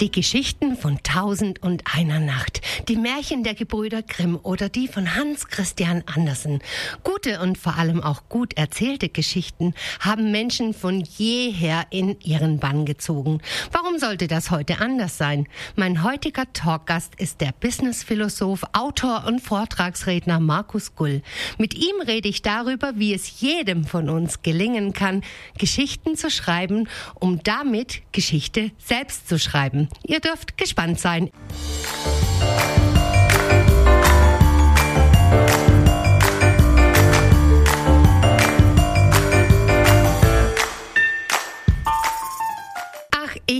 Die Geschichten von Tausend und einer Nacht, die Märchen der Gebrüder Grimm oder die von Hans Christian Andersen. Gute und vor allem auch gut erzählte Geschichten haben Menschen von jeher in ihren Bann gezogen. Warum sollte das heute anders sein? Mein heutiger Talkgast ist der Businessphilosoph, Autor und Vortragsredner Markus Gull. Mit ihm rede ich darüber, wie es jedem von uns gelingen kann, Geschichten zu schreiben, um damit Geschichte selbst zu schreiben. Ihr dürft gespannt sein.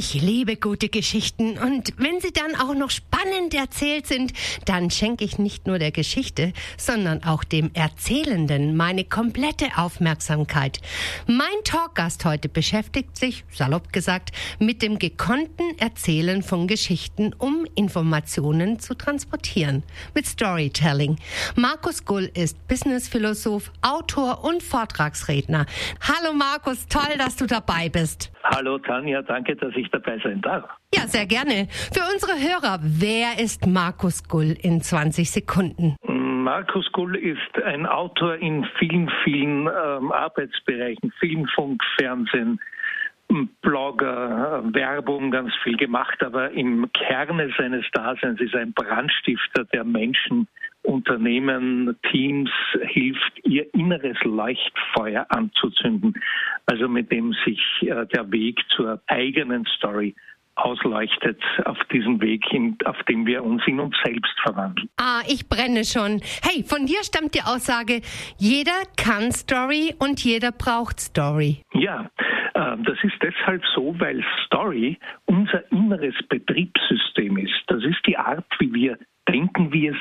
Ich liebe gute Geschichten und wenn sie dann auch noch spannend erzählt sind, dann schenke ich nicht nur der Geschichte, sondern auch dem Erzählenden meine komplette Aufmerksamkeit. Mein Talkgast heute beschäftigt sich, salopp gesagt, mit dem gekonnten Erzählen von Geschichten, um Informationen zu transportieren. Mit Storytelling. Markus Gull ist Businessphilosoph, Autor und Vortragsredner. Hallo Markus, toll, dass du dabei bist. Hallo Tanja, danke, dass ich dabei sein darf. Ja, sehr gerne. Für unsere Hörer, wer ist Markus Gull in 20 Sekunden? Markus Gull ist ein Autor in vielen, vielen ähm, Arbeitsbereichen, Film, Funk, Fernsehen, Blogger, Werbung, ganz viel gemacht, aber im Kerne seines Daseins ist er ein Brandstifter, der Menschen, Unternehmen, Teams hilft, ihr inneres Leuchtfeuer anzuzünden, also mit dem sich äh, der Weg zur eigenen Story ausleuchtet auf diesem Weg, hin, auf dem wir uns in uns selbst verwandeln. Ah, ich brenne schon. Hey, von dir stammt die Aussage, jeder kann Story und jeder braucht Story. Ja, äh, das ist deshalb so, weil Story unser inneres Betriebssystem ist. Das ist die Art, wie wir denken, wie es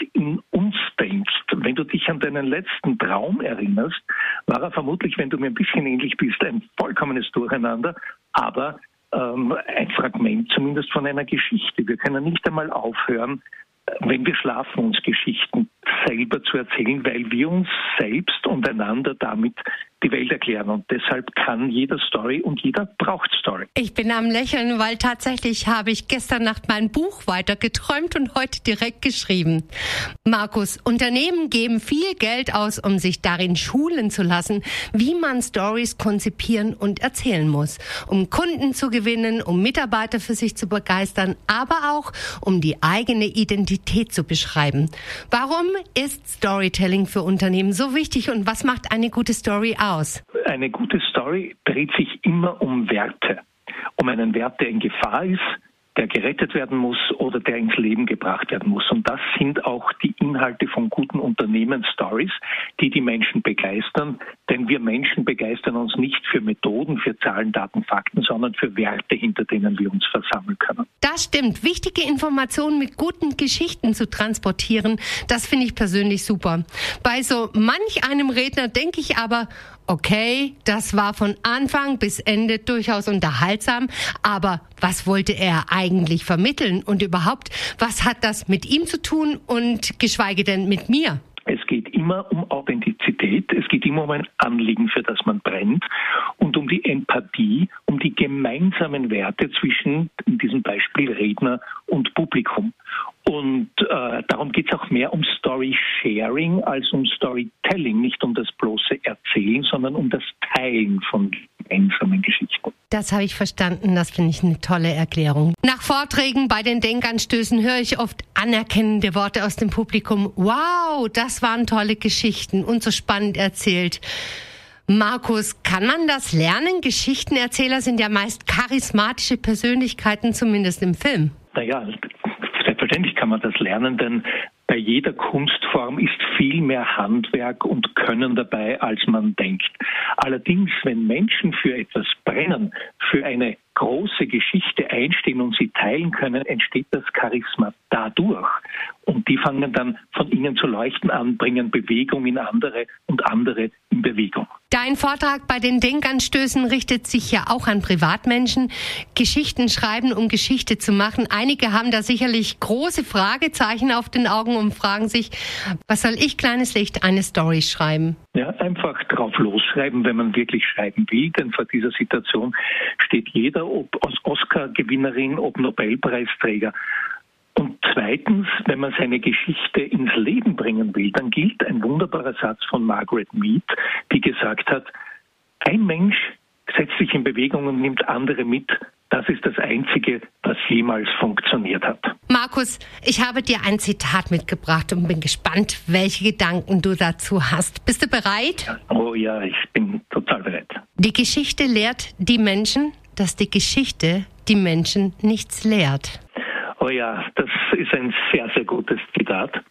dich an deinen letzten Traum erinnerst, war er vermutlich, wenn du mir ein bisschen ähnlich bist, ein vollkommenes Durcheinander, aber ähm, ein Fragment zumindest von einer Geschichte. Wir können nicht einmal aufhören, wenn wir schlafen, uns Geschichten selber zu erzählen, weil wir uns selbst und einander damit die Welt erklären. Und deshalb kann jeder Story und jeder braucht Story. Ich bin am Lächeln, weil tatsächlich habe ich gestern Nacht mein Buch weiter geträumt und heute direkt geschrieben. Markus, Unternehmen geben viel Geld aus, um sich darin schulen zu lassen, wie man Stories konzipieren und erzählen muss, um Kunden zu gewinnen, um Mitarbeiter für sich zu begeistern, aber auch um die eigene Identität zu beschreiben. Warum ist Storytelling für Unternehmen so wichtig und was macht eine gute Story aus? Eine gute Story dreht sich immer um Werte. Um einen Wert, der in Gefahr ist, der gerettet werden muss oder der ins Leben gebracht werden muss. Und das sind auch die Inhalte von guten Unternehmensstories, die die Menschen begeistern. Denn wir Menschen begeistern uns nicht für Methoden, für Zahlen, Daten, Fakten, sondern für Werte, hinter denen wir uns versammeln können. Das stimmt. Wichtige Informationen mit guten Geschichten zu transportieren, das finde ich persönlich super. Bei so manch einem Redner denke ich aber, okay, das war von Anfang bis Ende durchaus unterhaltsam, aber was wollte er eigentlich vermitteln und überhaupt, was hat das mit ihm zu tun und geschweige denn mit mir? Es geht immer um Authentizität, es geht immer um ein Anliegen, für das man brennt und um die Empathie, um die gemeinsamen Werte zwischen, in diesem Beispiel Redner und Publikum. Und äh, darum geht es auch mehr um Story Sharing als um Storytelling, nicht um das bloße Erzählen, sondern um das Teilen von gemeinsamen Geschichten. Das habe ich verstanden, das finde ich eine tolle Erklärung. Nach Vorträgen bei den Denkanstößen höre ich oft anerkennende Worte aus dem Publikum. Wow, das waren tolle Geschichten und so spannend erzählt. Markus, kann man das lernen? Geschichtenerzähler sind ja meist charismatische Persönlichkeiten, zumindest im Film. Naja, Selbstverständlich kann man das lernen, denn bei jeder Kunstform ist viel mehr Handwerk und Können dabei, als man denkt. Allerdings, wenn Menschen für etwas brennen, für eine große Geschichte einstehen und sie teilen können, entsteht das Charisma dadurch. Und die fangen dann von innen zu leuchten an, bringen Bewegung in andere und andere in Bewegung. Dein Vortrag bei den Denkanstößen richtet sich ja auch an Privatmenschen. Geschichten schreiben, um Geschichte zu machen. Einige haben da sicherlich große Fragezeichen auf den Augen und fragen sich, was soll ich, kleines Licht, eine Story schreiben? Ja, einfach drauf losschreiben, wenn man wirklich schreiben will, denn vor dieser Situation steht jeder, ob Oscar-Gewinnerin, ob Nobelpreisträger. Und zweitens, wenn man seine Geschichte ins Leben bringen will, dann gilt ein wunderbarer Satz von Margaret Mead, die gesagt hat, ein Mensch setzt sich in Bewegung und nimmt andere mit. Das ist das Einzige, was jemals funktioniert hat. Markus, ich habe dir ein Zitat mitgebracht und bin gespannt, welche Gedanken du dazu hast. Bist du bereit? Oh ja, ich bin total bereit. Die Geschichte lehrt die Menschen, dass die Geschichte die Menschen nichts lehrt. Oh ja, das ist ein sehr, sehr gutes Zitat.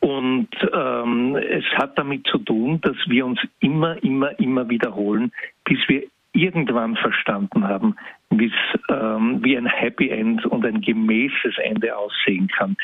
Und ähm, es hat damit zu tun, dass wir uns immer, immer, immer wiederholen, bis wir irgendwann verstanden haben, ähm, wie ein Happy End und ein gemäßes Ende aussehen kann.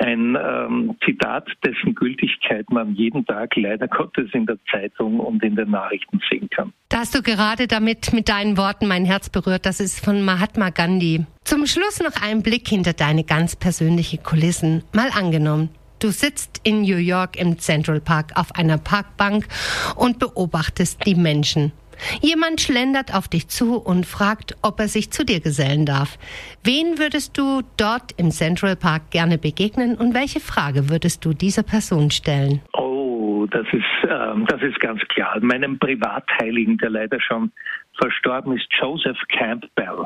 Ein ähm, Zitat, dessen Gültigkeit man jeden Tag leider Gottes in der Zeitung und in den Nachrichten sehen kann. Da hast du gerade damit mit deinen Worten mein Herz berührt. Das ist von Mahatma Gandhi. Zum Schluss noch ein Blick hinter deine ganz persönliche Kulissen. Mal angenommen, Du sitzt in New York im Central Park auf einer Parkbank und beobachtest die Menschen. Jemand schlendert auf dich zu und fragt, ob er sich zu dir gesellen darf. Wen würdest du dort im Central Park gerne begegnen und welche Frage würdest du dieser Person stellen? Oh, das ist, ähm, das ist ganz klar. Meinem Privatheiligen, der leider schon verstorben ist Joseph Campbell,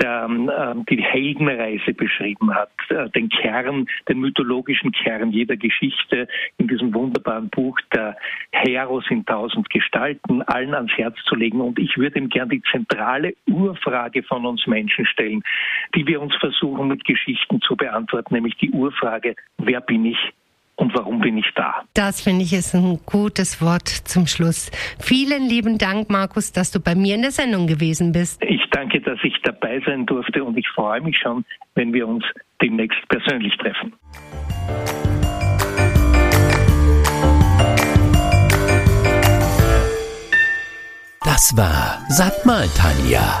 der ähm, die Heldenreise beschrieben hat, äh, den Kern, den mythologischen Kern jeder Geschichte in diesem wunderbaren Buch der Heros in tausend Gestalten allen ans Herz zu legen. Und ich würde ihm gern die zentrale Urfrage von uns Menschen stellen, die wir uns versuchen mit Geschichten zu beantworten, nämlich die Urfrage, wer bin ich? Und warum bin ich da? Das finde ich ist ein gutes Wort zum Schluss. Vielen lieben Dank, Markus, dass du bei mir in der Sendung gewesen bist. Ich danke, dass ich dabei sein durfte und ich freue mich schon, wenn wir uns demnächst persönlich treffen. Das war Sag mal Tanja,